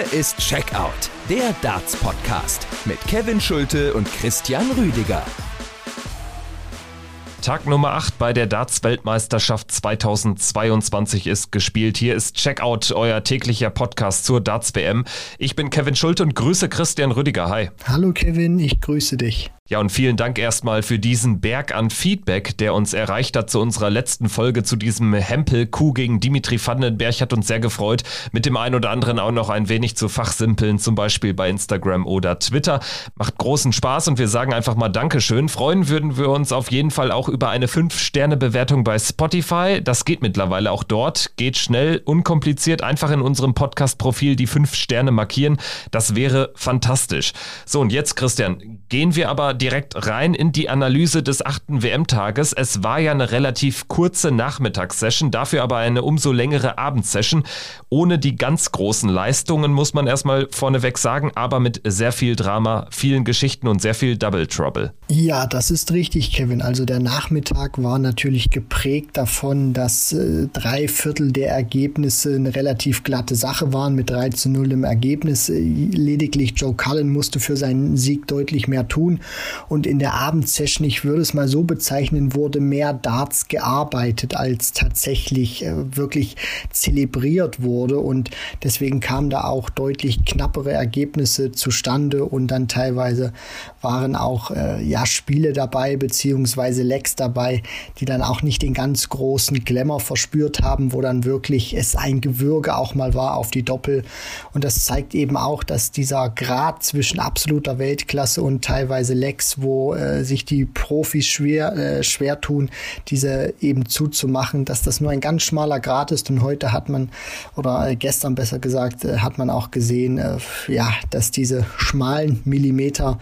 Hier ist Checkout, der Darts-Podcast mit Kevin Schulte und Christian Rüdiger. Tag Nummer 8 bei der Darts-Weltmeisterschaft 2022 ist gespielt. Hier ist Checkout, euer täglicher Podcast zur Darts-WM. Ich bin Kevin Schulte und grüße Christian Rüdiger. Hi. Hallo Kevin, ich grüße dich. Ja, und vielen Dank erstmal für diesen Berg an Feedback, der uns erreicht hat zu unserer letzten Folge zu diesem Hempel-Coup gegen Dimitri Vandenberg. Hat uns sehr gefreut, mit dem einen oder anderen auch noch ein wenig zu fachsimpeln, zum Beispiel bei Instagram oder Twitter. Macht großen Spaß und wir sagen einfach mal Dankeschön. Freuen würden wir uns auf jeden Fall auch über eine 5-Sterne-Bewertung bei Spotify. Das geht mittlerweile auch dort. Geht schnell, unkompliziert, einfach in unserem Podcast-Profil die 5 Sterne markieren. Das wäre fantastisch. So, und jetzt, Christian, gehen wir aber direkt rein in die Analyse des achten WM-Tages. Es war ja eine relativ kurze Nachmittagssession, dafür aber eine umso längere Abendsession. Ohne die ganz großen Leistungen, muss man erstmal vorneweg sagen, aber mit sehr viel Drama, vielen Geschichten und sehr viel Double Trouble. Ja, das ist richtig, Kevin. Also der Nachmittag war natürlich geprägt davon, dass äh, drei Viertel der Ergebnisse eine relativ glatte Sache waren mit 3 zu 0 im Ergebnis. Äh, lediglich Joe Cullen musste für seinen Sieg deutlich mehr tun. Und in der Abendsession, ich würde es mal so bezeichnen, wurde mehr Darts gearbeitet, als tatsächlich äh, wirklich zelebriert wurde. Und deswegen kamen da auch deutlich knappere Ergebnisse zustande und dann teilweise waren auch äh, ja Spiele dabei beziehungsweise Lecks dabei, die dann auch nicht den ganz großen Glamour verspürt haben, wo dann wirklich es ein Gewürge auch mal war auf die Doppel und das zeigt eben auch, dass dieser Grad zwischen absoluter Weltklasse und teilweise Lecks, wo äh, sich die Profis schwer äh, schwer tun, diese eben zuzumachen, dass das nur ein ganz schmaler Grad ist und heute hat man oder äh, gestern besser gesagt äh, hat man auch gesehen, äh, ja, dass diese schmalen Millimeter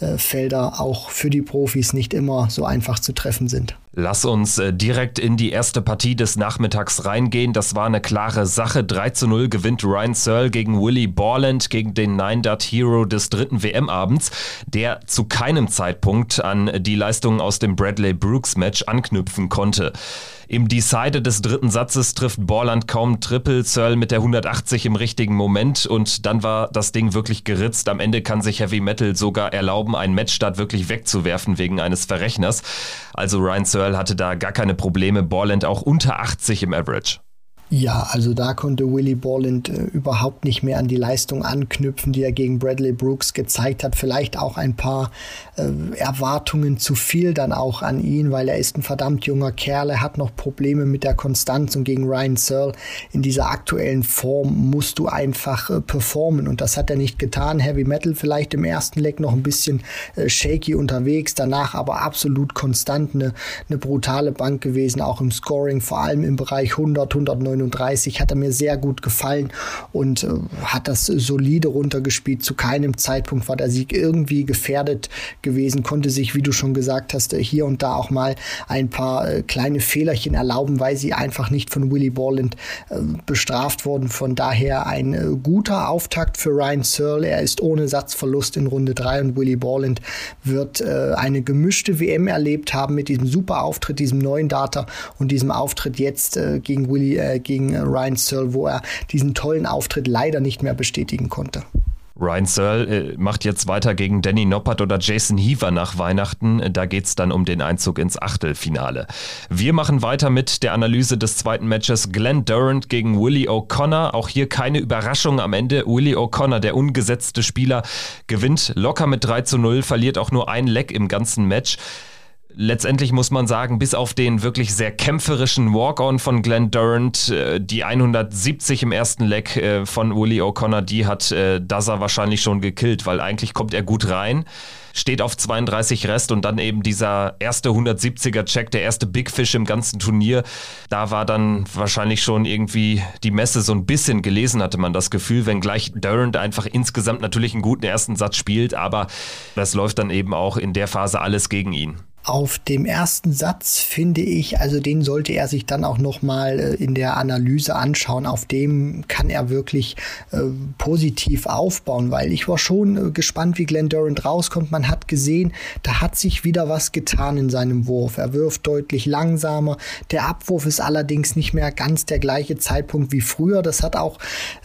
äh, auch für die Profis nicht immer so einfach zu treffen sind. Lass uns äh, direkt in die erste Partie des Nachmittags reingehen. Das war eine klare Sache. 3 zu 0 gewinnt Ryan Searle gegen Willie Borland, gegen den Nine-Dart-Hero des dritten WM-Abends, der zu keinem Zeitpunkt an die Leistungen aus dem Bradley Brooks-Match anknüpfen konnte. Im Decider des dritten Satzes trifft Borland kaum Triple, Searle mit der 180 im richtigen Moment und dann war das Ding wirklich geritzt. Am Ende kann sich Heavy Metal sogar erlauben, einen Matchstart wirklich wegzuwerfen wegen eines Verrechners. Also Ryan Searle hatte da gar keine Probleme, Borland auch unter 80 im Average. Ja, also da konnte Willie Borland äh, überhaupt nicht mehr an die Leistung anknüpfen, die er gegen Bradley Brooks gezeigt hat. Vielleicht auch ein paar äh, Erwartungen zu viel dann auch an ihn, weil er ist ein verdammt junger Kerl. Er hat noch Probleme mit der Konstanz und gegen Ryan Searle in dieser aktuellen Form musst du einfach äh, performen und das hat er nicht getan. Heavy Metal vielleicht im ersten Leg noch ein bisschen äh, shaky unterwegs, danach aber absolut konstant eine, eine brutale Bank gewesen, auch im Scoring, vor allem im Bereich 100, 109 39 hat er mir sehr gut gefallen und äh, hat das solide runtergespielt. Zu keinem Zeitpunkt war der Sieg irgendwie gefährdet gewesen, konnte sich, wie du schon gesagt hast, äh, hier und da auch mal ein paar äh, kleine Fehlerchen erlauben, weil sie einfach nicht von Willie Borland äh, bestraft wurden. Von daher ein äh, guter Auftakt für Ryan Searle. Er ist ohne Satzverlust in Runde 3 und Willie Borland wird äh, eine gemischte WM erlebt haben mit diesem super Auftritt, diesem neuen Data und diesem Auftritt jetzt gegen Willie, gegen gegen Ryan Searle, wo er diesen tollen Auftritt leider nicht mehr bestätigen konnte. Ryan Searle äh, macht jetzt weiter gegen Danny Noppert oder Jason Heaver nach Weihnachten. Da geht es dann um den Einzug ins Achtelfinale. Wir machen weiter mit der Analyse des zweiten Matches Glenn Durant gegen Willie O'Connor. Auch hier keine Überraschung am Ende. Willie O'Connor, der ungesetzte Spieler, gewinnt locker mit 3 zu 0, verliert auch nur ein Leck im ganzen Match letztendlich muss man sagen, bis auf den wirklich sehr kämpferischen Walk-On von Glenn Durant, äh, die 170 im ersten Leck äh, von Willie O'Connor, die hat äh, Daza wahrscheinlich schon gekillt, weil eigentlich kommt er gut rein, steht auf 32 Rest und dann eben dieser erste 170er Check, der erste Big Fish im ganzen Turnier. Da war dann wahrscheinlich schon irgendwie die Messe so ein bisschen gelesen, hatte man das Gefühl, wenngleich Durant einfach insgesamt natürlich einen guten ersten Satz spielt, aber das läuft dann eben auch in der Phase alles gegen ihn. Auf dem ersten Satz finde ich, also den sollte er sich dann auch noch mal äh, in der Analyse anschauen. Auf dem kann er wirklich äh, positiv aufbauen, weil ich war schon äh, gespannt, wie Glenn Durant rauskommt. Man hat gesehen, da hat sich wieder was getan in seinem Wurf. Er wirft deutlich langsamer. Der Abwurf ist allerdings nicht mehr ganz der gleiche Zeitpunkt wie früher. Das hat auch,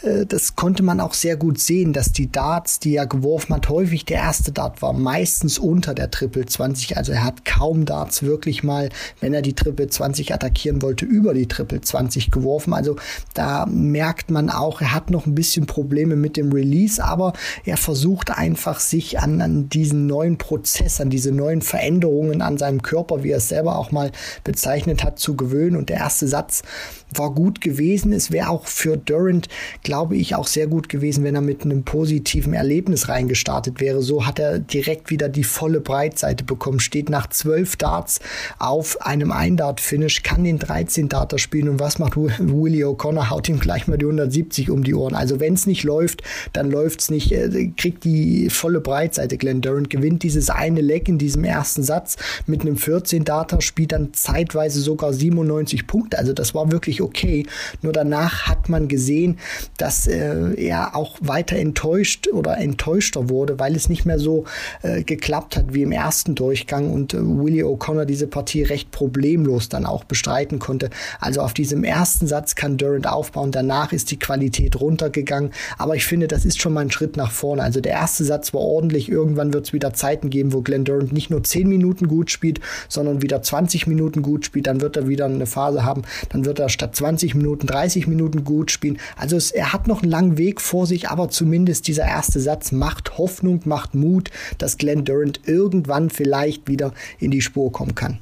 äh, das konnte man auch sehr gut sehen, dass die Darts, die er geworfen hat, häufig der erste Dart war, meistens unter der Triple 20. Also er hat kaum Darts wirklich mal, wenn er die Triple 20 attackieren wollte, über die Triple 20 geworfen. Also da merkt man auch, er hat noch ein bisschen Probleme mit dem Release, aber er versucht einfach sich an, an diesen neuen Prozess, an diese neuen Veränderungen an seinem Körper, wie er es selber auch mal bezeichnet hat, zu gewöhnen. Und der erste Satz war gut gewesen. Es wäre auch für Durant, glaube ich, auch sehr gut gewesen, wenn er mit einem positiven Erlebnis reingestartet wäre. So hat er direkt wieder die volle Breitseite bekommen, steht nach zwölf Darts auf einem Ein-Dart-Finish, kann den 13-Darter spielen und was macht Willie O'Connor? Haut ihm gleich mal die 170 um die Ohren. Also wenn es nicht läuft, dann läuft es nicht, äh, kriegt die volle Breitseite. Glenn Durant gewinnt dieses eine Leck in diesem ersten Satz mit einem 14-Darter, spielt dann zeitweise sogar 97 Punkte. Also das war wirklich okay. Nur danach hat man gesehen, dass äh, er auch weiter enttäuscht oder enttäuschter wurde, weil es nicht mehr so äh, geklappt hat wie im ersten Durchgang und äh, Willie O'Connor diese Partie recht problemlos dann auch bestreiten konnte. Also auf diesem ersten Satz kann Durant aufbauen, danach ist die Qualität runtergegangen, aber ich finde, das ist schon mal ein Schritt nach vorne. Also der erste Satz war ordentlich, irgendwann wird es wieder Zeiten geben, wo Glenn Durant nicht nur 10 Minuten gut spielt, sondern wieder 20 Minuten gut spielt, dann wird er wieder eine Phase haben, dann wird er statt 20 Minuten 30 Minuten gut spielen. Also es, er hat noch einen langen Weg vor sich, aber zumindest dieser erste Satz macht Hoffnung, macht Mut, dass Glenn Durant irgendwann vielleicht wieder in die Spur kommen kann.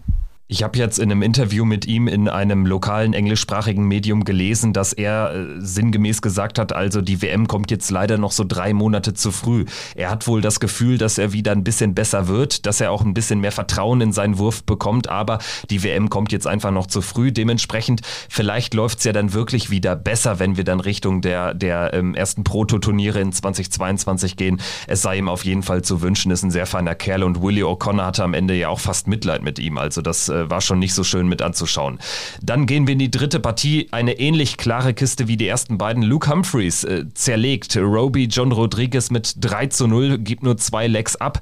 Ich habe jetzt in einem Interview mit ihm in einem lokalen englischsprachigen Medium gelesen, dass er äh, sinngemäß gesagt hat, also die WM kommt jetzt leider noch so drei Monate zu früh. Er hat wohl das Gefühl, dass er wieder ein bisschen besser wird, dass er auch ein bisschen mehr Vertrauen in seinen Wurf bekommt, aber die WM kommt jetzt einfach noch zu früh. Dementsprechend, vielleicht läuft es ja dann wirklich wieder besser, wenn wir dann Richtung der, der ähm, ersten Proto-Turniere in 2022 gehen. Es sei ihm auf jeden Fall zu wünschen, ist ein sehr feiner Kerl und Willie O'Connor hatte am Ende ja auch fast Mitleid mit ihm. Also das war schon nicht so schön mit anzuschauen. Dann gehen wir in die dritte Partie. Eine ähnlich klare Kiste wie die ersten beiden. Luke Humphreys äh, zerlegt Roby John Rodriguez mit 3 zu 0, gibt nur zwei Legs ab.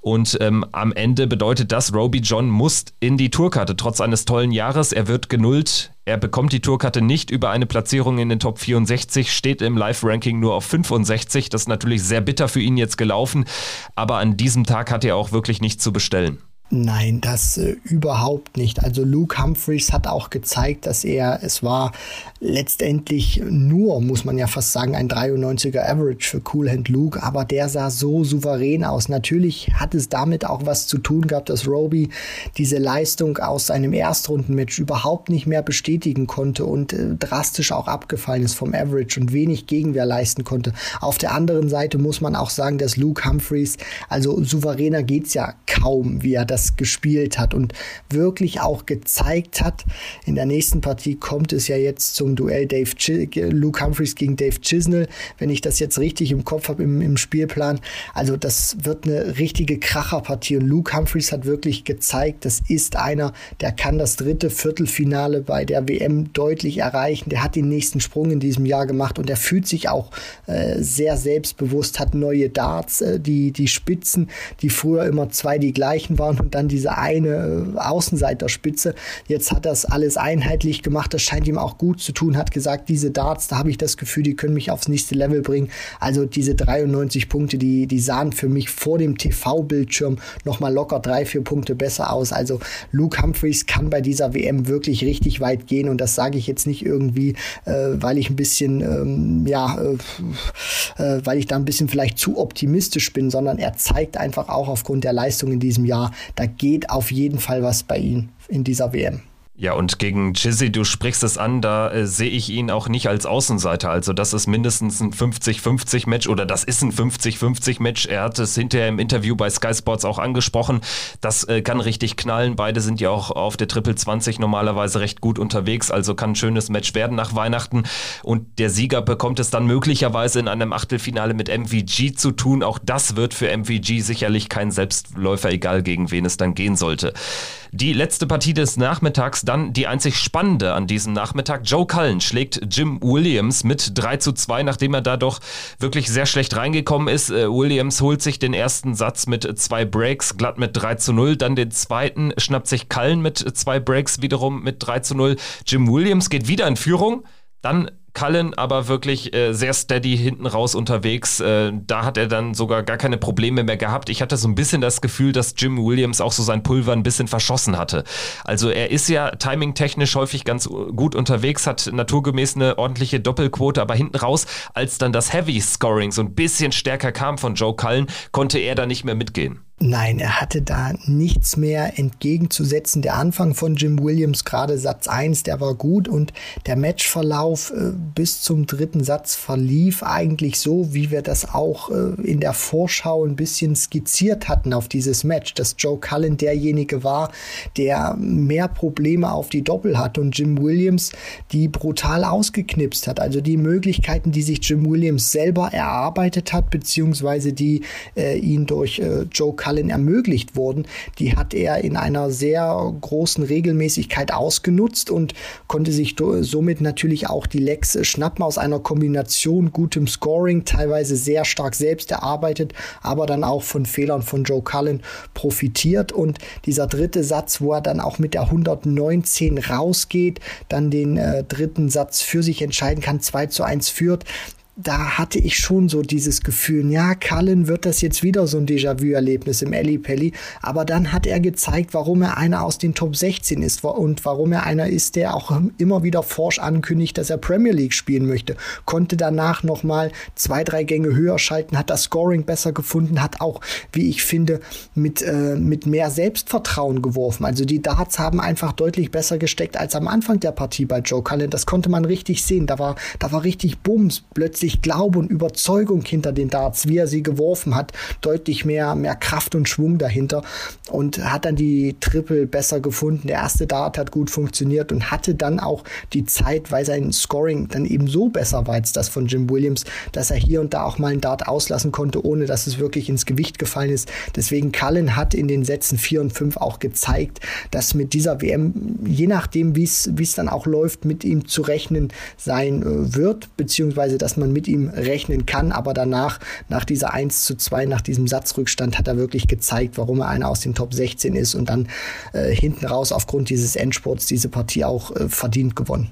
Und ähm, am Ende bedeutet das, Roby John muss in die Tourkarte, trotz eines tollen Jahres. Er wird genullt. Er bekommt die Tourkarte nicht über eine Platzierung in den Top 64, steht im Live-Ranking nur auf 65. Das ist natürlich sehr bitter für ihn jetzt gelaufen. Aber an diesem Tag hat er auch wirklich nichts zu bestellen. Nein, das äh, überhaupt nicht. Also Luke Humphreys hat auch gezeigt, dass er, es war letztendlich nur, muss man ja fast sagen, ein 93er Average für Cool Hand Luke, aber der sah so souverän aus. Natürlich hat es damit auch was zu tun gehabt, dass Roby diese Leistung aus seinem Erstrundenmatch überhaupt nicht mehr bestätigen konnte und äh, drastisch auch abgefallen ist vom Average und wenig Gegenwehr leisten konnte. Auf der anderen Seite muss man auch sagen, dass Luke Humphreys, also souveräner geht's ja kaum, wie er das das gespielt hat und wirklich auch gezeigt hat. In der nächsten Partie kommt es ja jetzt zum Duell Dave Luke Humphreys gegen Dave Chisnell, wenn ich das jetzt richtig im Kopf habe im, im Spielplan. Also das wird eine richtige Kracherpartie und Luke Humphreys hat wirklich gezeigt, das ist einer, der kann das dritte Viertelfinale bei der WM deutlich erreichen. Der hat den nächsten Sprung in diesem Jahr gemacht und er fühlt sich auch äh, sehr selbstbewusst, hat neue Darts, äh, die, die Spitzen, die früher immer zwei die gleichen waren dann diese eine äh, Außenseiterspitze. Jetzt hat das alles einheitlich gemacht. Das scheint ihm auch gut zu tun. Hat gesagt, diese Darts, da habe ich das Gefühl, die können mich aufs nächste Level bringen. Also diese 93 Punkte, die, die sahen für mich vor dem TV-Bildschirm nochmal locker drei, vier Punkte besser aus. Also Luke Humphreys kann bei dieser WM wirklich richtig weit gehen und das sage ich jetzt nicht irgendwie, äh, weil ich ein bisschen, ähm, ja, äh, äh, weil ich da ein bisschen vielleicht zu optimistisch bin, sondern er zeigt einfach auch aufgrund der Leistung in diesem Jahr, da geht auf jeden Fall was bei ihm in dieser WM. Ja, und gegen Chizzy, du sprichst es an, da äh, sehe ich ihn auch nicht als Außenseiter. Also das ist mindestens ein 50-50-Match oder das ist ein 50-50-Match. Er hat es hinterher im Interview bei Sky Sports auch angesprochen. Das äh, kann richtig knallen. Beide sind ja auch auf der Triple 20 normalerweise recht gut unterwegs. Also kann ein schönes Match werden nach Weihnachten. Und der Sieger bekommt es dann möglicherweise in einem Achtelfinale mit MVG zu tun. Auch das wird für MVG sicherlich kein Selbstläufer, egal gegen wen es dann gehen sollte. Die letzte Partie des Nachmittags, dann die einzig spannende an diesem Nachmittag. Joe Cullen schlägt Jim Williams mit 3 zu 2, nachdem er da doch wirklich sehr schlecht reingekommen ist. Äh, Williams holt sich den ersten Satz mit zwei Breaks, glatt mit 3 zu 0. Dann den zweiten schnappt sich Cullen mit zwei Breaks wiederum mit 3 zu 0. Jim Williams geht wieder in Führung. Dann Cullen aber wirklich äh, sehr steady hinten raus unterwegs. Äh, da hat er dann sogar gar keine Probleme mehr gehabt. Ich hatte so ein bisschen das Gefühl, dass Jim Williams auch so sein Pulver ein bisschen verschossen hatte. Also er ist ja timingtechnisch häufig ganz gut unterwegs, hat naturgemäß eine ordentliche Doppelquote, aber hinten raus, als dann das Heavy Scoring so ein bisschen stärker kam von Joe Cullen, konnte er da nicht mehr mitgehen. Nein, er hatte da nichts mehr entgegenzusetzen. Der Anfang von Jim Williams, gerade Satz 1, der war gut und der Matchverlauf äh, bis zum dritten Satz verlief eigentlich so, wie wir das auch äh, in der Vorschau ein bisschen skizziert hatten auf dieses Match, dass Joe Cullen derjenige war, der mehr Probleme auf die Doppel hat und Jim Williams die brutal ausgeknipst hat. Also die Möglichkeiten, die sich Jim Williams selber erarbeitet hat, beziehungsweise die äh, ihn durch äh, Joe Cullen Cullen ermöglicht wurden, die hat er in einer sehr großen Regelmäßigkeit ausgenutzt und konnte sich somit natürlich auch die Lecks schnappen aus einer Kombination gutem Scoring, teilweise sehr stark selbst erarbeitet, aber dann auch von Fehlern von Joe Cullen profitiert. Und dieser dritte Satz, wo er dann auch mit der 119 rausgeht, dann den äh, dritten Satz für sich entscheiden kann, 2 zu 1 führt, da hatte ich schon so dieses Gefühl, ja, Cullen wird das jetzt wieder so ein Déjà-vu-Erlebnis im Ellie Pelli, aber dann hat er gezeigt, warum er einer aus den Top 16 ist und warum er einer ist, der auch immer wieder forsch ankündigt, dass er Premier League spielen möchte. Konnte danach nochmal zwei, drei Gänge höher schalten, hat das Scoring besser gefunden, hat auch, wie ich finde, mit, äh, mit mehr Selbstvertrauen geworfen. Also die Darts haben einfach deutlich besser gesteckt als am Anfang der Partie bei Joe Cullen. Das konnte man richtig sehen. Da war, da war richtig Bums. Plötzlich plötzlich Glaube und Überzeugung hinter den Darts, wie er sie geworfen hat, deutlich mehr, mehr Kraft und Schwung dahinter und hat dann die Triple besser gefunden. Der erste Dart hat gut funktioniert und hatte dann auch die Zeit, weil sein Scoring dann eben so besser war als das von Jim Williams, dass er hier und da auch mal einen Dart auslassen konnte, ohne dass es wirklich ins Gewicht gefallen ist. Deswegen Cullen hat in den Sätzen 4 und 5 auch gezeigt, dass mit dieser WM, je nachdem, wie es dann auch läuft, mit ihm zu rechnen sein äh, wird, beziehungsweise dass man mit ihm rechnen kann. Aber danach, nach dieser 1 zu 2, nach diesem Satzrückstand, hat er wirklich gezeigt, warum er einer aus den Top 16 ist und dann äh, hinten raus aufgrund dieses Endsports diese Partie auch äh, verdient gewonnen.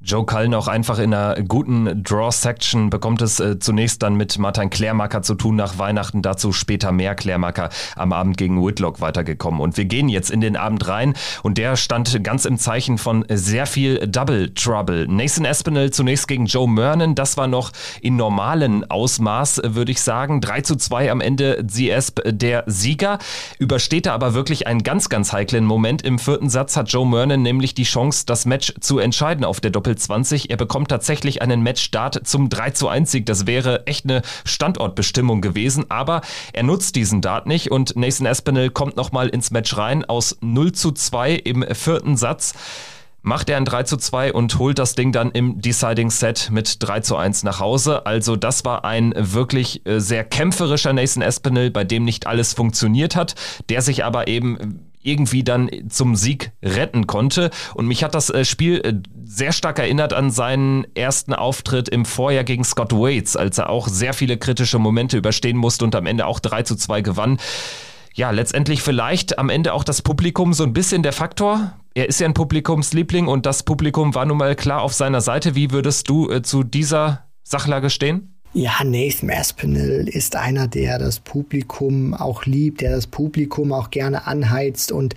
Joe Cullen auch einfach in einer guten Draw-Section bekommt es äh, zunächst dann mit Martin Klärmacker zu tun nach Weihnachten. Dazu später mehr Klärmacker am Abend gegen Whitlock weitergekommen. Und wir gehen jetzt in den Abend rein und der stand ganz im Zeichen von sehr viel Double Trouble. Nathan Espinel zunächst gegen Joe Mernon. Das war noch in normalen Ausmaß, würde ich sagen. 3 zu 2 am Ende Esp der Sieger. Übersteht er aber wirklich einen ganz, ganz heiklen Moment. Im vierten Satz hat Joe Mernon nämlich die Chance, das Match zu entscheiden auf der Doppel Doppel 20. Er bekommt tatsächlich einen Matchstart zum 3 zu 1 Sieg. Das wäre echt eine Standortbestimmung gewesen, aber er nutzt diesen Dart nicht und Nathan Espinel kommt nochmal ins Match rein aus 0 zu 2 im vierten Satz macht er ein 3 zu 2 und holt das Ding dann im Deciding Set mit 3 zu 1 nach Hause. Also das war ein wirklich äh, sehr kämpferischer Nathan Espinel, bei dem nicht alles funktioniert hat, der sich aber eben irgendwie dann zum Sieg retten konnte. Und mich hat das äh, Spiel äh, sehr stark erinnert an seinen ersten Auftritt im Vorjahr gegen Scott Waits, als er auch sehr viele kritische Momente überstehen musste und am Ende auch 3 zu 2 gewann. Ja, letztendlich vielleicht am Ende auch das Publikum so ein bisschen der Faktor. Er ist ja ein Publikumsliebling und das Publikum war nun mal klar auf seiner Seite. Wie würdest du äh, zu dieser Sachlage stehen? Ja, Nathan Aspinall ist einer, der das Publikum auch liebt, der das Publikum auch gerne anheizt. Und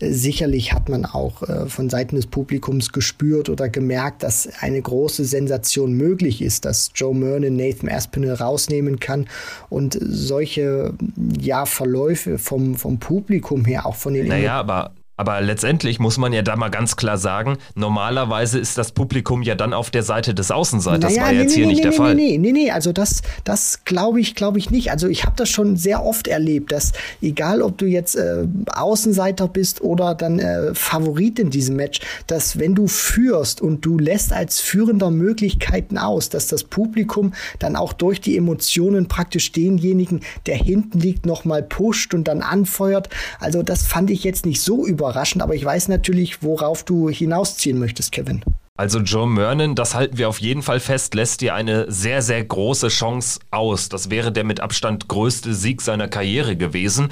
äh, sicherlich hat man auch äh, von Seiten des Publikums gespürt oder gemerkt, dass eine große Sensation möglich ist, dass Joe Mernon Nathan Aspinall rausnehmen kann. Und solche ja Verläufe vom vom Publikum her auch von den Naja, aber Aber letztendlich muss man ja da mal ganz klar sagen, normalerweise ist das Publikum ja dann auf der Seite des Außenseiters. Naja, das war nee, jetzt nee, hier nee, nicht der Fall. Nee, nee, nee, also das, das glaube ich, glaube ich nicht. Also ich habe das schon sehr oft erlebt, dass egal ob du jetzt äh, Außenseiter bist oder dann äh, Favorit in diesem Match, dass wenn du führst und du lässt als Führender Möglichkeiten aus, dass das Publikum dann auch durch die Emotionen praktisch denjenigen, der hinten liegt, nochmal pusht und dann anfeuert. Also das fand ich jetzt nicht so überraschend überraschend, aber ich weiß natürlich, worauf du hinausziehen möchtest, Kevin. Also Joe Mernon, das halten wir auf jeden Fall fest, lässt dir eine sehr, sehr große Chance aus. Das wäre der mit Abstand größte Sieg seiner Karriere gewesen.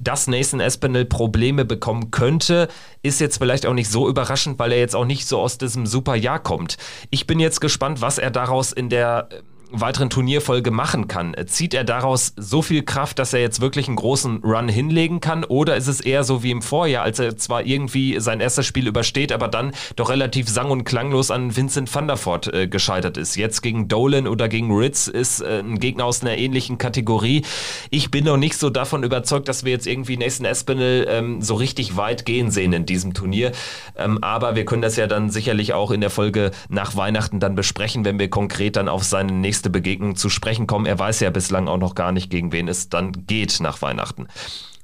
Dass Nathan Espinel Probleme bekommen könnte, ist jetzt vielleicht auch nicht so überraschend, weil er jetzt auch nicht so aus diesem super Jahr kommt. Ich bin jetzt gespannt, was er daraus in der weiteren Turnierfolge machen kann. Zieht er daraus so viel Kraft, dass er jetzt wirklich einen großen Run hinlegen kann? Oder ist es eher so wie im Vorjahr, als er zwar irgendwie sein erstes Spiel übersteht, aber dann doch relativ sang- und klanglos an Vincent van der Voort äh, gescheitert ist? Jetzt gegen Dolan oder gegen Ritz ist äh, ein Gegner aus einer ähnlichen Kategorie. Ich bin noch nicht so davon überzeugt, dass wir jetzt irgendwie Nathan Espinel ähm, so richtig weit gehen sehen in diesem Turnier. Ähm, aber wir können das ja dann sicherlich auch in der Folge nach Weihnachten dann besprechen, wenn wir konkret dann auf seine nächste nächste Begegnung zu sprechen kommen. Er weiß ja bislang auch noch gar nicht, gegen wen es dann geht nach Weihnachten.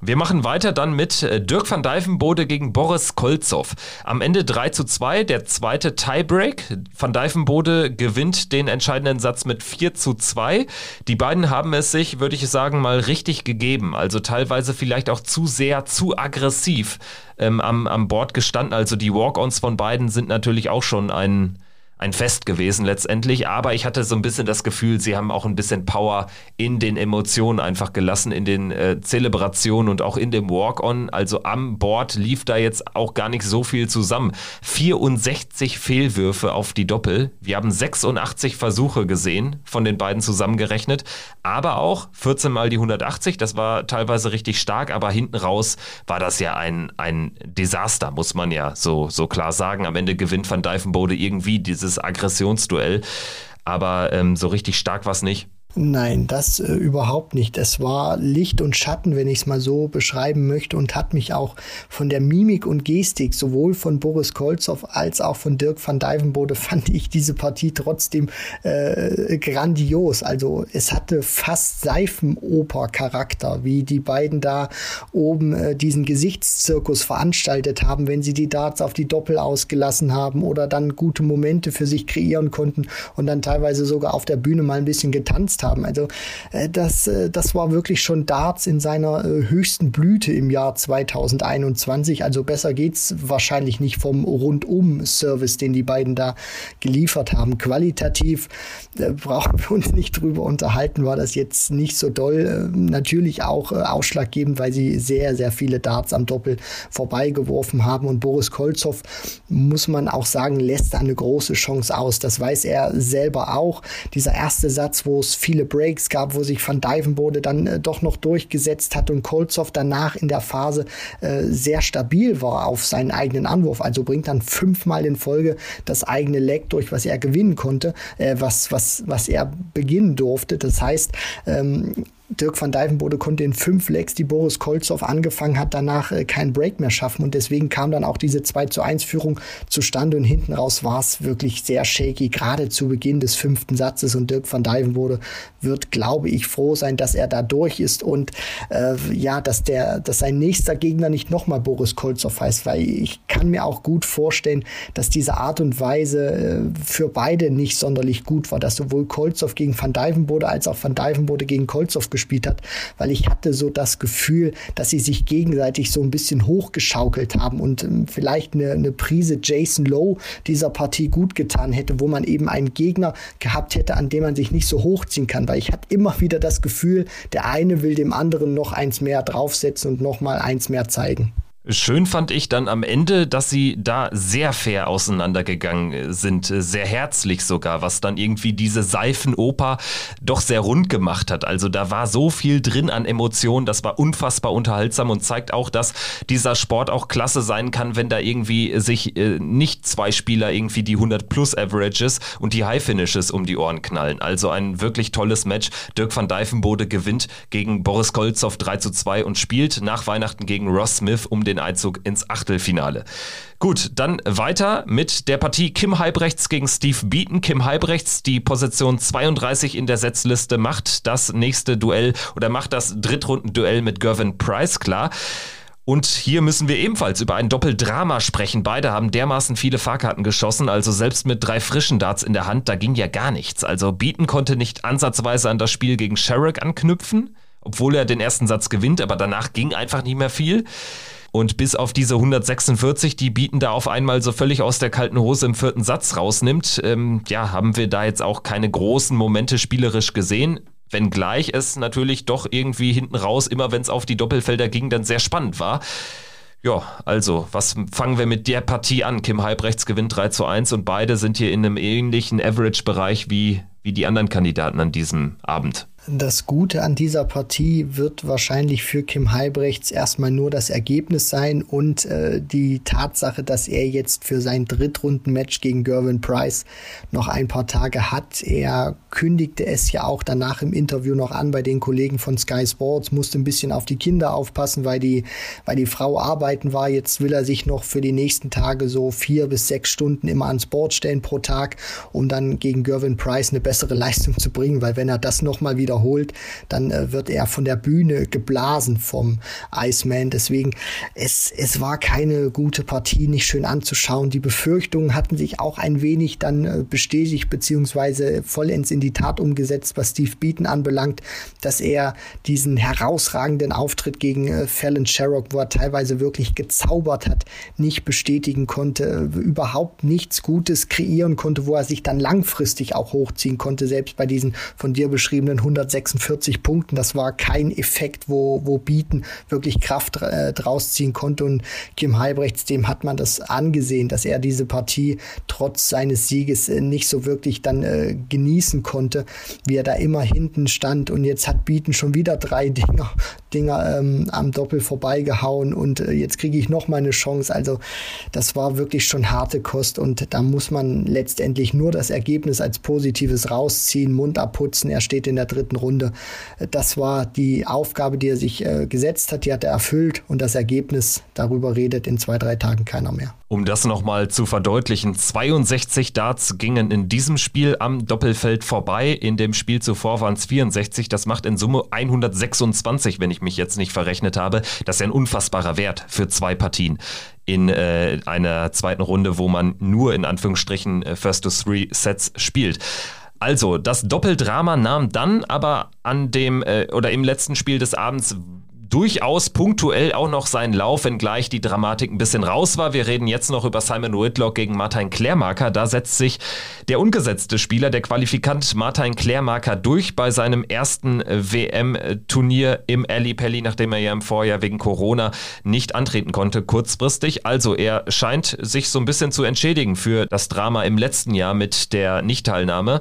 Wir machen weiter dann mit äh, Dirk van Dijvenbode gegen Boris Kolzow. Am Ende 3 zu 2, der zweite Tiebreak. Van Dijvenbode gewinnt den entscheidenden Satz mit 4 zu 2. Die beiden haben es sich, würde ich sagen, mal richtig gegeben. Also teilweise vielleicht auch zu sehr, zu aggressiv ähm, am, am Board gestanden. Also die Walk-ons von beiden sind natürlich auch schon ein ein Fest gewesen letztendlich, aber ich hatte so ein bisschen das Gefühl, sie haben auch ein bisschen Power in den Emotionen einfach gelassen, in den äh, Zelebrationen und auch in dem Walk-On. Also am Board lief da jetzt auch gar nicht so viel zusammen. 64 Fehlwürfe auf die Doppel. Wir haben 86 Versuche gesehen, von den beiden zusammengerechnet, aber auch 14 mal die 180. Das war teilweise richtig stark, aber hinten raus war das ja ein, ein Desaster, muss man ja so, so klar sagen. Am Ende gewinnt Van Dijvenbode irgendwie dieses dieses Aggressionsduell. Aber ähm, so richtig stark war es nicht. Nein, das äh, überhaupt nicht. Es war Licht und Schatten, wenn ich es mal so beschreiben möchte, und hat mich auch von der Mimik und Gestik sowohl von Boris Kolzow als auch von Dirk van Dijvenbode fand ich diese Partie trotzdem äh, grandios. Also es hatte fast Seifenoper-Charakter, wie die beiden da oben äh, diesen Gesichtszirkus veranstaltet haben, wenn sie die Darts auf die Doppel ausgelassen haben oder dann gute Momente für sich kreieren konnten und dann teilweise sogar auf der Bühne mal ein bisschen getanzt genutzt haben. Also äh, das, äh, das war wirklich schon Darts in seiner äh, höchsten Blüte im Jahr 2021. Also besser geht's wahrscheinlich nicht vom Rundum-Service, den die beiden da geliefert haben. Qualitativ brauchen wir uns nicht drüber unterhalten, war das jetzt nicht so doll. Natürlich auch ausschlaggebend, weil sie sehr, sehr viele Darts am Doppel vorbeigeworfen haben. Und Boris Kolzow, muss man auch sagen, lässt da eine große Chance aus. Das weiß er selber auch. Dieser erste Satz, wo es viel viele Breaks gab, wo sich Van Dijvenbode dann äh, doch noch durchgesetzt hat und Kolzow danach in der Phase äh, sehr stabil war auf seinen eigenen Anwurf. Also bringt dann fünfmal in Folge das eigene Leck durch, was er gewinnen konnte, äh, was, was, was er beginnen durfte. Das heißt, ähm, Dirk van Dijvenbode konnte in fünf Legs, die Boris Kolzow angefangen hat, danach äh, keinen Break mehr schaffen. Und deswegen kam dann auch diese 2 zu 1 Führung zustande. Und hinten raus war es wirklich sehr shaky, gerade zu Beginn des fünften Satzes. Und Dirk van Dijvenbode wird, glaube ich, froh sein, dass er da durch ist und äh, ja, dass der, dass sein nächster Gegner nicht nochmal Boris Kolzow heißt, weil ich kann mir auch gut vorstellen, dass diese Art und Weise äh, für beide nicht sonderlich gut war, dass sowohl Kolzow gegen Van Dijvenbode als auch Van Dijvenbode gegen Kolzow gespielt hat, weil ich hatte so das Gefühl, dass sie sich gegenseitig so ein bisschen hochgeschaukelt haben und ähm, vielleicht eine, eine Prise Jason Lowe dieser Partie gut getan hätte, wo man eben einen Gegner gehabt hätte, an dem man sich nicht so hochziehen kann, weil ich hatte immer wieder das Gefühl, der eine will dem anderen noch eins mehr draufsetzen und noch mal eins mehr zeigen. Schön fand ich dann am Ende, dass sie da sehr fair auseinandergegangen äh, sind, äh, sehr herzlich sogar, was dann irgendwie diese Seifenoper doch sehr rund gemacht hat. Also da war so viel drin an Emotionen, das war unfassbar unterhaltsam und zeigt auch, dass dieser Sport auch klasse sein kann, wenn da irgendwie sich äh, nicht zwei Spieler irgendwie die 100 plus Averages und die High Finishes um die Ohren knallen. Also ein wirklich tolles Match. Dirk van Dijvenbode gewinnt gegen Boris Kolzow 3 zu 2 und spielt nach Weihnachten gegen Ross Smith um den den Einzug ins Achtelfinale. Gut, dann weiter mit der Partie Kim Halbrechts gegen Steve Beaton. Kim Halbrechts, die Position 32 in der Setzliste, macht das nächste Duell oder macht das Drittrundenduell mit Gervin Price klar. Und hier müssen wir ebenfalls über ein Doppeldrama sprechen. Beide haben dermaßen viele Fahrkarten geschossen, also selbst mit drei frischen Darts in der Hand, da ging ja gar nichts. Also Beaton konnte nicht ansatzweise an das Spiel gegen Sherrick anknüpfen, obwohl er den ersten Satz gewinnt, aber danach ging einfach nicht mehr viel. Und bis auf diese 146, die Beaton da auf einmal so völlig aus der kalten Hose im vierten Satz rausnimmt, ähm, ja, haben wir da jetzt auch keine großen Momente spielerisch gesehen. Wenngleich es natürlich doch irgendwie hinten raus, immer wenn es auf die Doppelfelder ging, dann sehr spannend war. Ja, also, was fangen wir mit der Partie an? Kim Halbrechts gewinnt 3 zu 1 und beide sind hier in einem ähnlichen Average-Bereich wie, wie die anderen Kandidaten an diesem Abend. Das Gute an dieser Partie wird wahrscheinlich für Kim Halbrechts erstmal nur das Ergebnis sein und äh, die Tatsache, dass er jetzt für sein Drittrunden-Match gegen Gervin Price noch ein paar Tage hat. Er kündigte es ja auch danach im Interview noch an bei den Kollegen von Sky Sports, musste ein bisschen auf die Kinder aufpassen, weil die, weil die Frau arbeiten war. Jetzt will er sich noch für die nächsten Tage so vier bis sechs Stunden immer ans Board stellen pro Tag, um dann gegen Gervin Price eine bessere Leistung zu bringen, weil wenn er das nochmal wieder wiederholt, dann äh, wird er von der Bühne geblasen vom Iceman. Deswegen, es, es war keine gute Partie, nicht schön anzuschauen. Die Befürchtungen hatten sich auch ein wenig dann äh, bestätigt, beziehungsweise vollends in die Tat umgesetzt, was Steve Beaton anbelangt, dass er diesen herausragenden Auftritt gegen äh, Fallon Sherrock, wo er teilweise wirklich gezaubert hat, nicht bestätigen konnte, äh, überhaupt nichts Gutes kreieren konnte, wo er sich dann langfristig auch hochziehen konnte, selbst bei diesen von dir beschriebenen 100 146 Punkten. Das war kein Effekt, wo, wo Bieten wirklich Kraft äh, draus ziehen konnte. Und Kim Halbrechts, dem hat man das angesehen, dass er diese Partie trotz seines Sieges äh, nicht so wirklich dann äh, genießen konnte, wie er da immer hinten stand. Und jetzt hat Bieten schon wieder drei Dinger, Dinger ähm, am Doppel vorbeigehauen und äh, jetzt kriege ich noch mal eine Chance. Also das war wirklich schon harte Kost und da muss man letztendlich nur das Ergebnis als Positives rausziehen, Mund abputzen. Er steht in der dritten Runde. Das war die Aufgabe, die er sich äh, gesetzt hat, die hat er erfüllt und das Ergebnis, darüber redet in zwei, drei Tagen keiner mehr. Um das nochmal zu verdeutlichen, 62 Darts gingen in diesem Spiel am Doppelfeld vorbei. In dem Spiel zuvor waren es 64. Das macht in Summe 126, wenn ich mich jetzt nicht verrechnet habe. Das ist ein unfassbarer Wert für zwei Partien in äh, einer zweiten Runde, wo man nur in Anführungsstrichen äh, First to Three Sets spielt. Also, das Doppeldrama nahm dann aber an dem äh, oder im letzten Spiel des Abends durchaus punktuell auch noch seinen Lauf, wenngleich die Dramatik ein bisschen raus war. Wir reden jetzt noch über Simon Whitlock gegen Martin Klärmarker. Da setzt sich der ungesetzte Spieler, der Qualifikant Martin Klärmarker durch bei seinem ersten WM-Turnier im Ali Pelli, nachdem er ja im Vorjahr wegen Corona nicht antreten konnte, kurzfristig. Also er scheint sich so ein bisschen zu entschädigen für das Drama im letzten Jahr mit der Nichtteilnahme.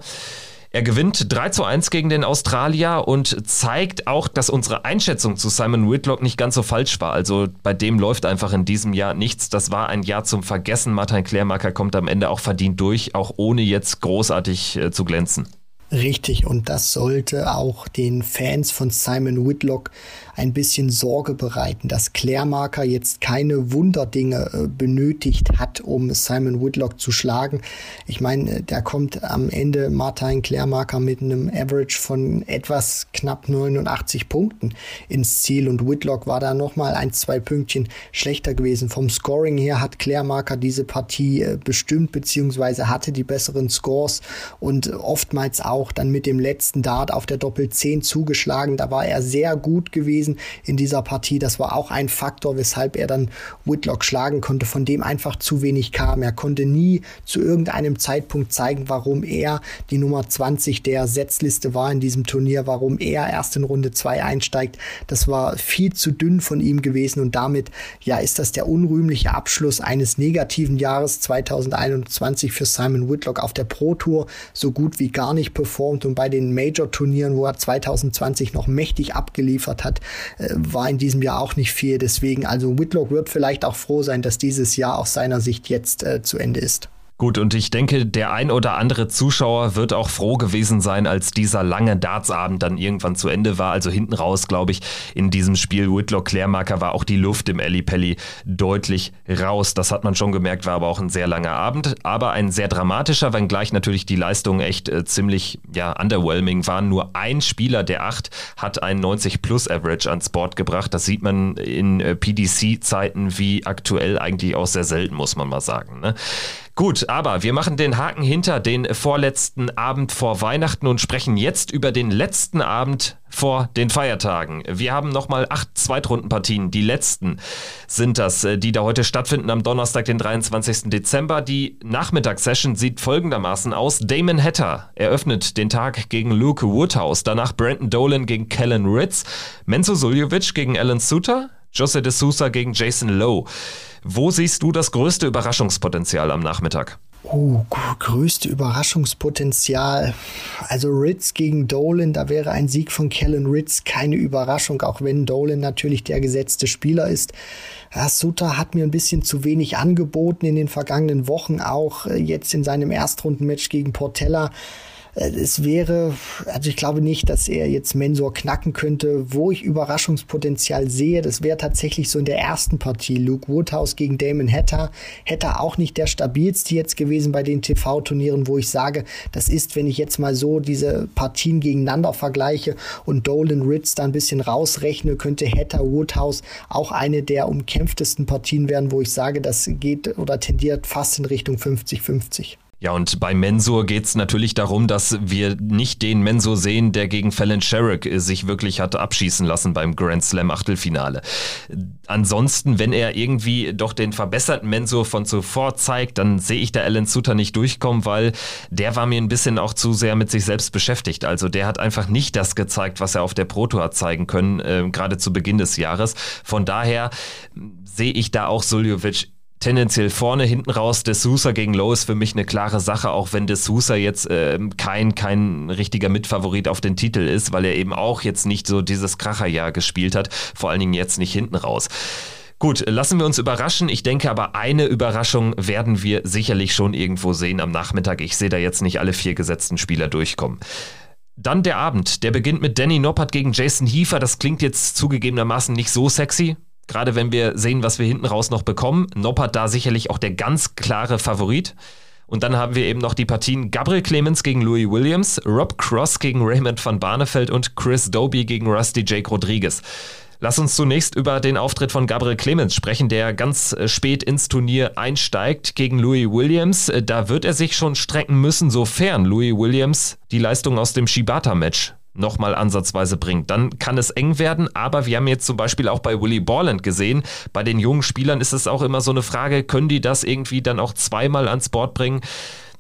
Er gewinnt 3 zu 1 gegen den Australier und zeigt auch, dass unsere Einschätzung zu Simon Whitlock nicht ganz so falsch war. Also bei dem läuft einfach in diesem Jahr nichts. Das war ein Jahr zum Vergessen. Martin Klärmarker kommt am Ende auch verdient durch, auch ohne jetzt großartig äh, zu glänzen. Richtig, und das sollte auch den Fans von Simon Whitlock ein bisschen Sorge bereiten, dass Klärmarker jetzt keine Wunderdinge äh, benötigt hat, um Simon Whitlock zu schlagen. Ich meine, äh, da kommt am Ende Martin Klärmarker mit einem Average von etwas knapp 89 Punkten ins Ziel und Whitlock war da nochmal ein, zwei Pünktchen schlechter gewesen. Vom Scoring her hat Klärmarker diese Partie äh, bestimmt, beziehungsweise hatte die besseren Scores und oftmals auch dann mit dem letzten Dart auf der Doppel 10 zugeschlagen. Da war er sehr gut gewesen gewesen in dieser Partie. Das war auch ein Faktor, weshalb er dann Whitlock schlagen konnte, von dem einfach zu wenig kam. Er konnte nie zu irgendeinem Zeitpunkt zeigen, warum er die Nummer 20 der Setzliste war in diesem Turnier, warum er erst in Runde 2 einsteigt. Das war viel zu dünn von ihm gewesen und damit ja ist das der unrühmliche Abschluss eines negativen Jahres 2021 für Simon Whitlock auf der Pro Tour so gut wie gar nicht performt und bei den Major Turnieren, wo er 2020 noch mächtig abgeliefert hat, äh, war in diesem Jahr auch nicht viel. Deswegen, also Whitlock wird vielleicht auch froh sein, dass dieses Jahr aus seiner Sicht jetzt äh, zu Ende ist. Gut, und ich denke, der ein oder andere Zuschauer wird auch froh gewesen sein, als dieser lange Dartsabend dann irgendwann zu Ende war. Also hinten raus, glaube ich, in diesem Spiel Whitlock Klärmarker war auch die Luft im Ellie Pelli deutlich raus. Das hat man schon gemerkt, war aber auch ein sehr langer Abend, aber ein sehr dramatischer, wenngleich natürlich die Leistungen echt äh, ziemlich ja, underwhelming waren. Nur ein Spieler der acht hat ein 90-Plus-Average ans Board gebracht. Das sieht man in äh, PDC-Zeiten wie aktuell eigentlich auch sehr selten, muss man mal sagen. Ne? Gut, aber wir machen den Haken hinter den vorletzten Abend vor Weihnachten und sprechen jetzt über den letzten Abend vor den Feiertagen. Wir haben nochmal acht Zweitrundenpartien. Die letzten sind das, äh, die da heute stattfinden am Donnerstag, den 23. Dezember. Die Nachmittagssession sieht folgendermaßen aus. Damon Hatter eröffnet den Tag gegen Luke Woodhouse. Danach Brandon Dolan gegen Kellen Ritz. Menzo Suljovic gegen Alan Suter. Jose de Sousa gegen Jason Lowe. Wo siehst du das größte Überraschungspotenzial am Nachmittag? Oh, größte Überraschungspotenzial. Also Ritz gegen Dolan, da wäre ein Sieg von Kellen Ritz keine Überraschung, auch wenn Dolan natürlich der gesetzte Spieler ist. Ja, Suter hat mir ein bisschen zu wenig angeboten in den vergangenen Wochen, auch äh, jetzt in seinem Erstrundenmatch gegen Portella. Äh, es wäre, also ich glaube nicht, dass er jetzt Mensor knacken könnte. Wo ich Überraschungspotenzial sehe, das wäre tatsächlich so in der ersten Partie. Luke Woodhouse gegen Damon Hatter. Hatter auch nicht der stabilste jetzt gewesen bei den TV-Turnieren, wo ich sage, das ist, wenn ich jetzt mal so diese Partien gegeneinander vergleiche und Dolan Ritz da ein bisschen rausrechne, könnte Hatter Woodhouse auch eine der umkämpftesten Partien werden, wo ich sage, das geht oder tendiert fast in Richtung 50-50. Ja, und bei Mensur geht es natürlich darum, dass wir nicht den Mensur sehen, der gegen Fallon Sherrick sich wirklich hat abschießen lassen beim Grand Slam Achtelfinale. Ansonsten, wenn er irgendwie doch den verbesserten Mensur von zuvor zeigt, dann sehe ich da Alan Suter nicht durchkommen, weil der war mir ein bisschen auch zu sehr mit sich selbst beschäftigt. Also der hat einfach nicht das gezeigt, was er auf der Proto hat zeigen können, äh, gerade zu Beginn des Jahres. Von daher sehe ich da auch Suljovic tendenziell vorne, hinten raus. De Sousa gegen Lowe ist für mich eine klare Sache, auch wenn De Sousa jetzt äh, kein, kein richtiger Mitfavorit auf den Titel ist, weil er eben auch jetzt nicht so dieses Kracherjahr gespielt hat, vor allen Dingen jetzt nicht hinten raus. Gut, lassen wir uns überraschen. Ich denke aber, eine Überraschung werden wir sicherlich schon irgendwo sehen am Nachmittag. Ich sehe da jetzt nicht alle vier gesetzten Spieler durchkommen. Dann der Abend. Der beginnt mit Danny Noppert gegen Jason Hiefer. Das klingt jetzt zugegebenermaßen nicht so sexy. Gerade wenn wir sehen, was wir hinten raus noch bekommen. Noppert da sicherlich auch der ganz klare Favorit. Und dann haben wir eben noch die Partien Gabriel Clemens gegen Louis Williams, Rob Cross gegen Raymond van Barneveld und Chris Doby gegen Rusty Jake Rodriguez. Lass uns zunächst über den Auftritt von Gabriel Clemens sprechen, der ganz äh, spät ins Turnier einsteigt gegen Louis Williams. Äh, da wird er sich schon strecken müssen, sofern Louis Williams die Leistung aus dem Shibata-Match nochmal ansatzweise bringt. Dann kann es eng werden, aber wir haben jetzt zum Beispiel auch bei Willy Borland gesehen, bei den jungen Spielern ist es auch immer so eine Frage, können die das irgendwie dann auch zweimal ans Board bringen?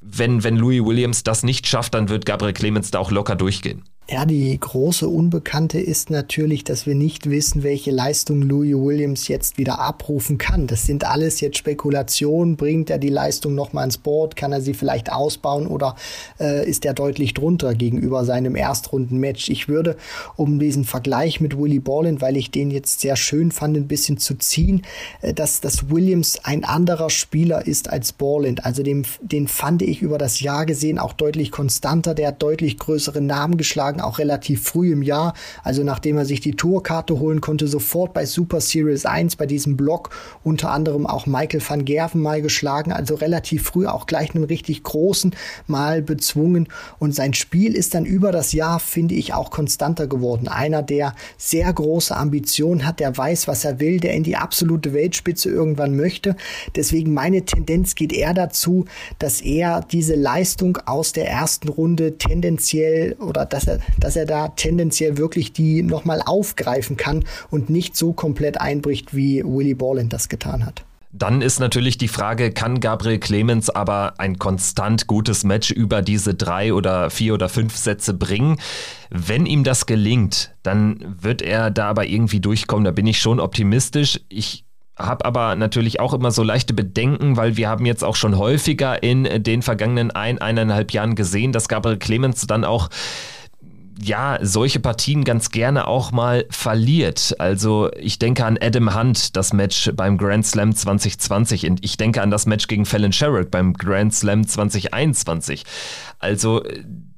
Wenn, wenn Louis Williams das nicht schafft, dann wird Gabriel Clemens da auch locker durchgehen. Ja, die große Unbekannte ist natürlich, dass wir nicht wissen, welche Leistung Louis Williams jetzt wieder abrufen kann. Das sind alles jetzt Spekulationen. Bringt er die Leistung nochmal ins Board? Kann er sie vielleicht ausbauen oder äh, ist er deutlich drunter gegenüber seinem Erstrunden-Match? Ich würde, um diesen Vergleich mit Willie Borland, weil ich den jetzt sehr schön fand, ein bisschen zu ziehen, äh, dass, dass Williams ein anderer Spieler ist als Borland. Also den, den fand ich über das Jahr gesehen auch deutlich konstanter. Der hat deutlich größere Namen geschlagen geschlagen, auch relativ früh im Jahr. Also nachdem er sich die Tourkarte holen konnte, sofort bei Super Series 1 bei diesem Block unter anderem auch Michael van Gerven mal geschlagen. Also relativ früh auch gleich einen richtig großen mal bezwungen. Und sein Spiel ist dann über das Jahr, finde ich, auch konstanter geworden. Einer, der sehr große Ambitionen hat, der weiß, was er will, der in die absolute Weltspitze irgendwann möchte. Deswegen meine Tendenz geht eher dazu, dass er diese Leistung aus der ersten Runde tendenziell oder dass er dass er da tendenziell wirklich die nochmal aufgreifen kann und nicht so komplett einbricht, wie Willy Borland das getan hat. Dann ist natürlich die Frage, kann Gabriel Clemens aber ein konstant gutes Match über diese drei oder vier oder fünf Sätze bringen? Wenn ihm das gelingt, dann wird er da aber irgendwie durchkommen. Da bin ich schon optimistisch. Ich habe aber natürlich auch immer so leichte Bedenken, weil wir haben jetzt auch schon häufiger in den vergangenen ein, eineinhalb Jahren gesehen, dass Gabriel Clemens dann auch ja, solche Partien ganz gerne auch mal verliert. Also ich denke an Adam Hunt, das Match beim Grand Slam 2020 und ich denke an das Match gegen Fallon Sherrick beim Grand Slam 2021. Also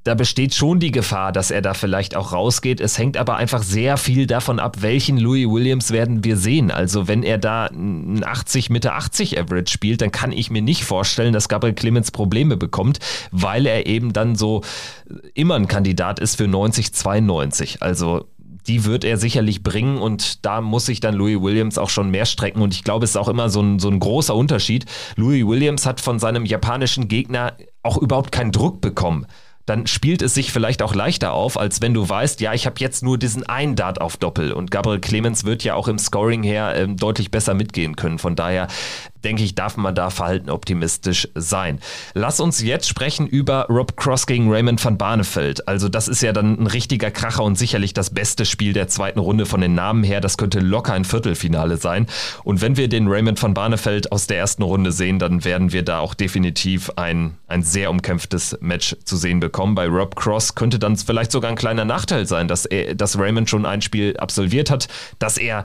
da besteht schon die Gefahr, dass er da vielleicht auch rausgeht. Es hängt aber einfach sehr viel davon ab, welchen Louis Williams werden wir sehen. Also wenn er da ein 80 Mitte 80 Average spielt, dann kann ich mir nicht vorstellen, dass Gabriel Clemens Probleme bekommt, weil er eben dann so immer ein Kandidat ist für 90 92. Also die wird er sicherlich bringen und da muss sich dann Louis Williams auch schon mehr strecken und ich glaube, es ist auch immer so ein, so ein großer Unterschied. Louis Williams hat von seinem japanischen Gegner auch überhaupt keinen Druck bekommen dann spielt es sich vielleicht auch leichter auf, als wenn du weißt, ja, ich habe jetzt nur diesen einen Dart auf Doppel und Gabriel Clemens wird ja auch im Scoring her ähm, deutlich besser mitgehen können. Von daher denke ich, darf man da verhalten optimistisch sein. Lass uns jetzt sprechen über Rob Cross gegen Raymond van Barneveld. Also das ist ja dann ein richtiger Kracher und sicherlich das beste Spiel der zweiten Runde von den Namen her. Das könnte locker ein Viertelfinale sein. Und wenn wir den Raymond van Barneveld aus der ersten Runde sehen, dann werden wir da auch definitiv ein, ein sehr umkämpftes Match zu sehen bekommen bekommen. Bei Rob Cross könnte dann vielleicht sogar ein kleiner Nachteil sein, dass, er, dass Raymond schon ein Spiel absolviert hat, dass er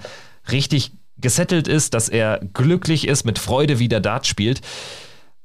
richtig gesettelt ist, dass er glücklich ist, mit Freude wieder Dart spielt.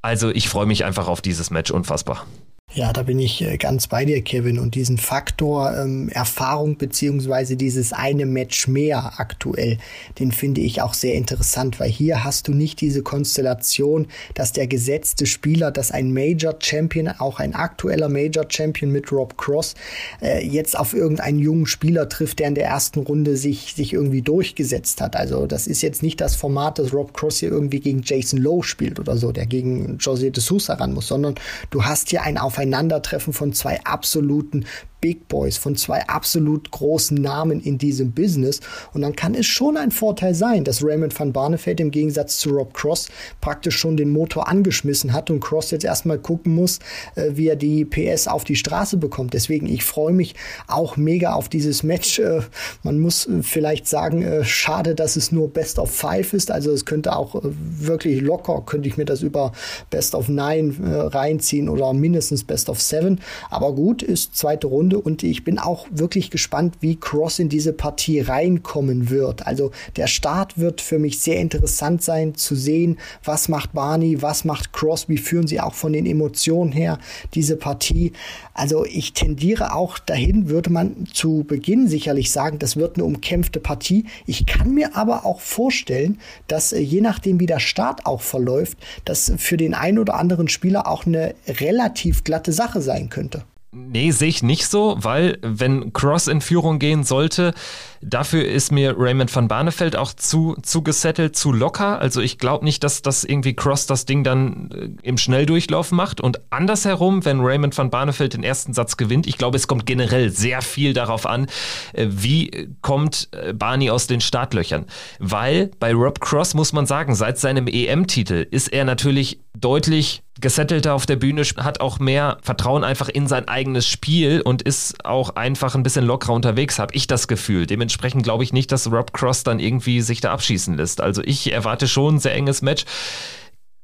Also ich freue mich einfach auf dieses Match unfassbar. Ja, da bin ich äh, ganz bei dir, Kevin. Und diesen Faktor ähm, Erfahrung beziehungsweise dieses eine Match mehr aktuell, den finde ich auch sehr interessant, weil hier hast du nicht diese Konstellation, dass der gesetzte Spieler, dass ein Major Champion, auch ein aktueller Major Champion mit Rob Cross, äh, jetzt auf irgendeinen jungen Spieler trifft, der in der ersten Runde sich, sich irgendwie durchgesetzt hat. Also das ist jetzt nicht das Format, dass Rob Cross hier irgendwie gegen Jason Lowe spielt oder so, der gegen José de Sousa ran muss, sondern du hast hier ein Aufeinander Aufeinandertreffen von zwei absoluten Big Boys, von zwei absolut großen Namen in diesem Business. Und dann kann es schon ein Vorteil sein, dass Raymond van Barneveld im Gegensatz zu Rob Cross praktisch schon den Motor angeschmissen hat und Cross jetzt erstmal gucken muss, äh, wie er die PS auf die Straße bekommt. Deswegen, ich freue mich auch mega auf dieses Match. Äh, man muss äh, vielleicht sagen, schade, dass es nur Best of Five ist. Also es könnte auch wirklich locker, könnte ich mir das über Best of Nine reinziehen oder mindestens Best of Seven. Aber gut, ist zweite Runde Runde und ich bin auch wirklich gespannt, wie Cross in diese Partie reinkommen wird. Also der Start wird für mich sehr interessant sein zu sehen, was macht Barney, was macht Cross, wie führen sie auch von den Emotionen her diese Partie. Also ich tendiere auch dahin, würde man zu Beginn sicherlich sagen, das wird eine umkämpfte Partie. Ich kann mir aber auch vorstellen, dass äh, je nachdem, wie der Start auch verläuft, das für den einen oder anderen Spieler auch eine relativ glatte Sache sein könnte. Nee, sehe ich nicht so, weil wenn Cross in Führung gehen sollte, dafür ist mir Raymond van Barneveld auch zu, zu gesettelt, zu locker. Also ich glaube nicht, dass das irgendwie Cross das Ding dann äh, im Schnelldurchlauf macht. Und andersherum, wenn Raymond van Barneveld den ersten Satz gewinnt, ich glaube, es kommt generell sehr viel darauf an, äh, wie kommt äh, Barney aus den Startlöchern. Weil bei Rob Cross muss man sagen, seit seinem EM-Titel ist er natürlich deutlich gesettelter auf der Bühne, hat auch mehr Vertrauen einfach in sein eigenes Spiel und ist auch einfach ein bisschen lockerer unterwegs, habe ich das Gefühl. Dementsprechend glaube ich nicht, dass Rob Cross dann irgendwie sich da abschießen lässt. Also ich erwarte schon ein sehr enges Match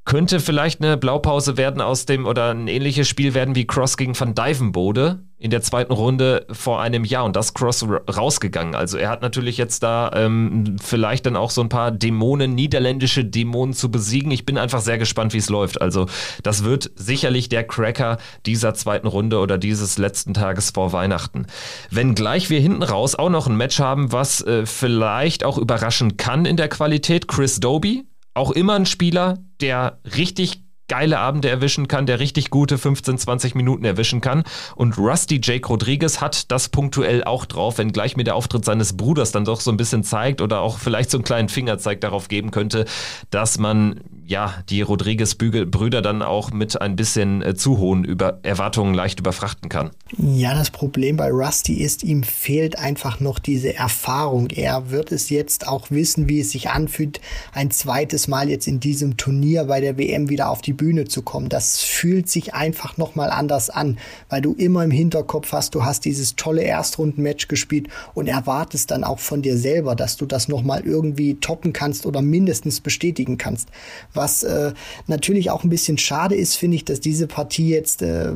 könnte vielleicht eine Blaupause werden aus dem oder ein ähnliches Spiel werden wie Cross gegen Van Dijvenbode in der zweiten Runde vor einem Jahr und das Cross rausgegangen. Also er hat natürlich jetzt da ähm, vielleicht dann auch so ein paar Dämonen, niederländische Dämonen zu besiegen. Ich bin einfach sehr gespannt, wie es läuft. Also das wird sicherlich der Cracker dieser zweiten Runde oder dieses letzten Tages vor Weihnachten. Wenngleich wir hinten raus auch noch ein Match haben, was äh, vielleicht auch überraschen kann in der Qualität. Chris Doby, auch immer ein Spieler, der richtig geile Abende erwischen kann, der richtig gute 15, 20 Minuten erwischen kann. Und Rusty Jake Rodriguez hat das punktuell auch drauf, wenn gleich mir der Auftritt seines Bruders dann doch so ein bisschen zeigt oder auch vielleicht so einen kleinen Fingerzeig darauf geben könnte, dass man ja die Rodriguez-Brüder dann auch mit ein bisschen äh, zu hohen Über Erwartungen leicht überfrachten kann. Ja, das Problem bei Rusty ist, ihm fehlt einfach noch diese Erfahrung. Er wird es jetzt auch wissen, wie es sich anfühlt, ein zweites Mal jetzt in diesem Turnier bei der WM wieder auf die Bühne zu kommen. Das fühlt sich einfach nochmal anders an, weil du immer im Hinterkopf hast, du hast dieses tolle Erstrundenmatch gespielt und erwartest dann auch von dir selber, dass du das nochmal irgendwie toppen kannst oder mindestens bestätigen kannst. Was äh, natürlich auch ein bisschen schade ist, finde ich, dass diese Partie jetzt äh,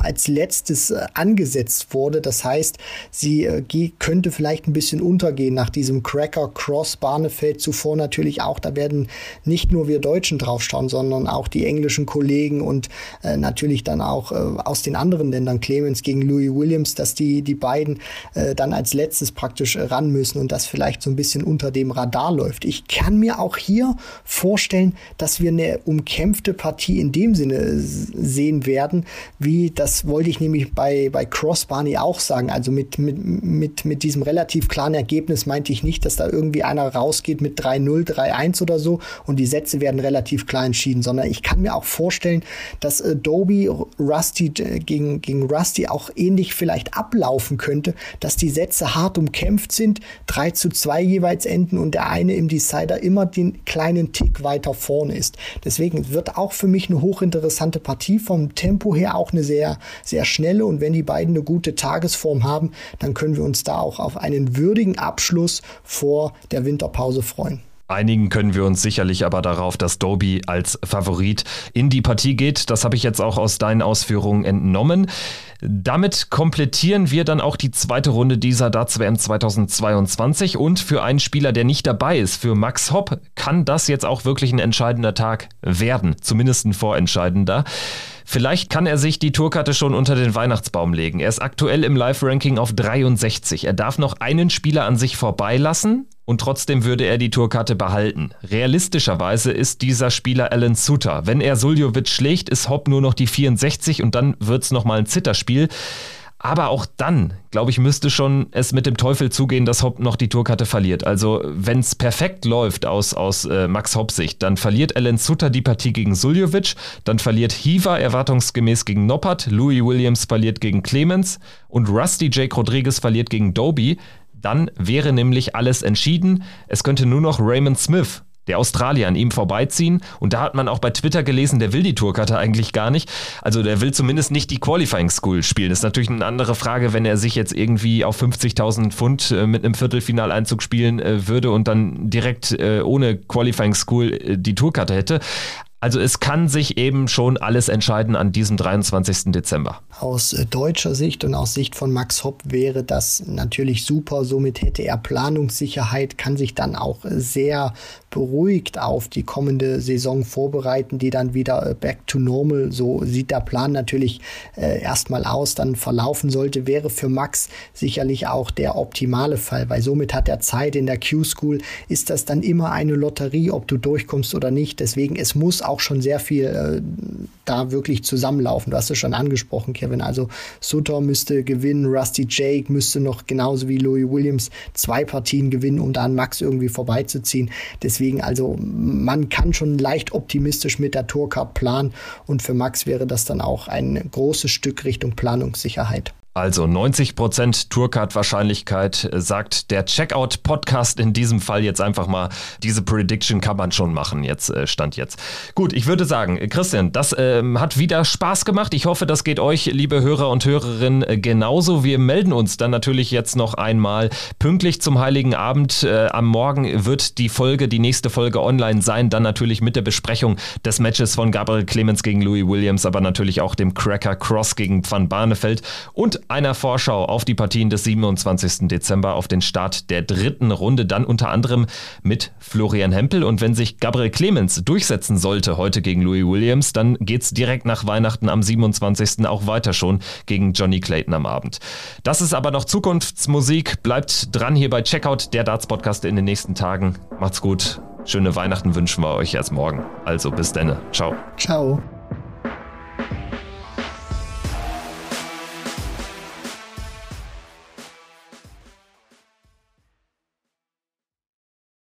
als letztes äh, angesetzt wurde. Das heißt, sie äh, könnte vielleicht ein bisschen untergehen nach diesem Cracker Cross Barnefeld zuvor natürlich auch. Da werden nicht nur wir Deutschen draufschauen, sondern auch die englischen Kollegen und äh, natürlich dann auch äh, aus den anderen Ländern Clemens gegen Louis Williams, dass die, die beiden äh, dann als letztes praktisch ran müssen und das vielleicht so ein bisschen unter dem Radar läuft. Ich kann mir auch hier vorstellen, dass wir eine umkämpfte Partie in dem Sinne sehen werden, wie das wollte ich nämlich bei, bei Cross Barney auch sagen. Also mit, mit, mit, mit diesem relativ klaren Ergebnis meinte ich nicht, dass da irgendwie einer rausgeht mit 3-0, 3-1 oder so und die Sätze werden relativ klar entschieden, sondern ich kann mir auch vorstellen, dass Adobe Rusty äh, gegen, gegen Rusty auch ähnlich vielleicht ablaufen könnte, dass die Sätze hart umkämpft sind, 3 zu 2 jeweils enden und der eine im Decider immer den kleinen Tick weiter vorne ist. Deswegen wird auch für mich eine hochinteressante Partie vom Tempo her auch eine sehr, sehr schnelle und wenn die beiden eine gute Tagesform haben, dann können wir uns da auch auf einen würdigen Abschluss vor der Winterpause freuen. Einigen können wir uns sicherlich aber darauf, dass Doby als Favorit in die Partie geht. Das habe ich jetzt auch aus deinen Ausführungen entnommen. Damit komplettieren wir dann auch die zweite Runde dieser Darts WM 2022 und für einen Spieler, der nicht dabei ist, für Max Hopp, kann das jetzt auch wirklich ein entscheidender Tag werden, zumindest ein vorentscheidender. Vielleicht kann er sich die Tourkarte schon unter den Weihnachtsbaum legen. Er ist aktuell im Live-Ranking auf 63. Er darf noch einen Spieler an sich vorbeilassen und trotzdem würde er die Tourkarte behalten. Realistischerweise ist dieser Spieler Alan Suter. Wenn er Suljovic schlägt, ist Hopp nur noch die 64 und dann wird es nochmal ein Zitterspiel. Aber auch dann, glaube ich, müsste schon es mit dem Teufel zugehen, dass Hopp noch die Tourkarte verliert. Also wenn es perfekt läuft aus, aus äh, Max Hopp Sicht, dann verliert Alan Sutter die Partie gegen Suljovic, dann verliert Hiva erwartungsgemäß gegen Noppert, Louis Williams verliert gegen Clemens und Rusty Jake Rodriguez verliert gegen Doby. Dann wäre nämlich alles entschieden. Es könnte nur noch Raymond Smith der Australier an ihm vorbeiziehen. Und da hat man auch bei Twitter gelesen, der will die Tourkarte eigentlich gar nicht. Also der will zumindest nicht die Qualifying School spielen. Das ist natürlich eine andere Frage, wenn er sich jetzt irgendwie auf 50.000 Pfund äh, mit einem Viertelfinaleinzug spielen äh, würde und dann direkt äh, ohne Qualifying School die Tourkarte hätte. Also es kann sich eben schon alles entscheiden an diesem 23. Dezember. Aus äh, deutscher Sicht und aus Sicht von Max Hopp wäre das natürlich super. Somit hätte er Planungssicherheit, kann sich dann auch sehr beruhigt auf die kommende Saison vorbereiten, die dann wieder äh, back to normal, so sieht der Plan natürlich äh, erstmal aus, dann verlaufen sollte, wäre für Max sicherlich auch der optimale Fall, weil somit hat er Zeit in der Q-School, ist das dann immer eine Lotterie, ob du durchkommst oder nicht. Deswegen, es muss auch schon sehr viel äh, da wirklich zusammenlaufen. Du hast es schon angesprochen, Kevin. Also Sutter müsste gewinnen, Rusty Jake müsste noch genauso wie Louis Williams zwei Partien gewinnen, um da an Max irgendwie vorbeizuziehen. Deswegen, also man kann schon leicht optimistisch mit der Tourcard planen und für Max wäre das dann auch ein großes Stück Richtung Planungssicherheit. Also 90% Tourcard-Wahrscheinlichkeit, äh, sagt der Checkout-Podcast in diesem Fall jetzt einfach mal. Diese Prediction kann man schon machen, jetzt äh, stand jetzt. Gut, ich würde sagen, Christian, das äh, hat wieder Spaß gemacht. Ich hoffe, das geht euch, liebe Hörer und Hörerinnen, äh, genauso. Wir melden uns dann natürlich jetzt noch einmal pünktlich zum Heiligen Abend. Äh, am Morgen wird die Folge, die nächste Folge online sein, dann natürlich mit der Besprechung des Matches von Gabriel Clemens gegen Louis Williams, aber natürlich auch dem Cracker Cross gegen Van Barneveld und einer Vorschau auf die Partien des 27. Dezember auf den Start der dritten Runde, dann unter anderem mit Florian Hempel. Und wenn sich Gabriel Clemens durchsetzen sollte heute gegen Louis Williams, dann geht es direkt nach Weihnachten am 27. auch weiter schon gegen Johnny Clayton am Abend. Das ist aber noch Zukunftsmusik. Bleibt dran hier bei Checkout, der Darts Podcast in den nächsten Tagen. Macht's gut. Schöne Weihnachten wünschen wir euch erst morgen. Also bis denne. Ciao. Ciao.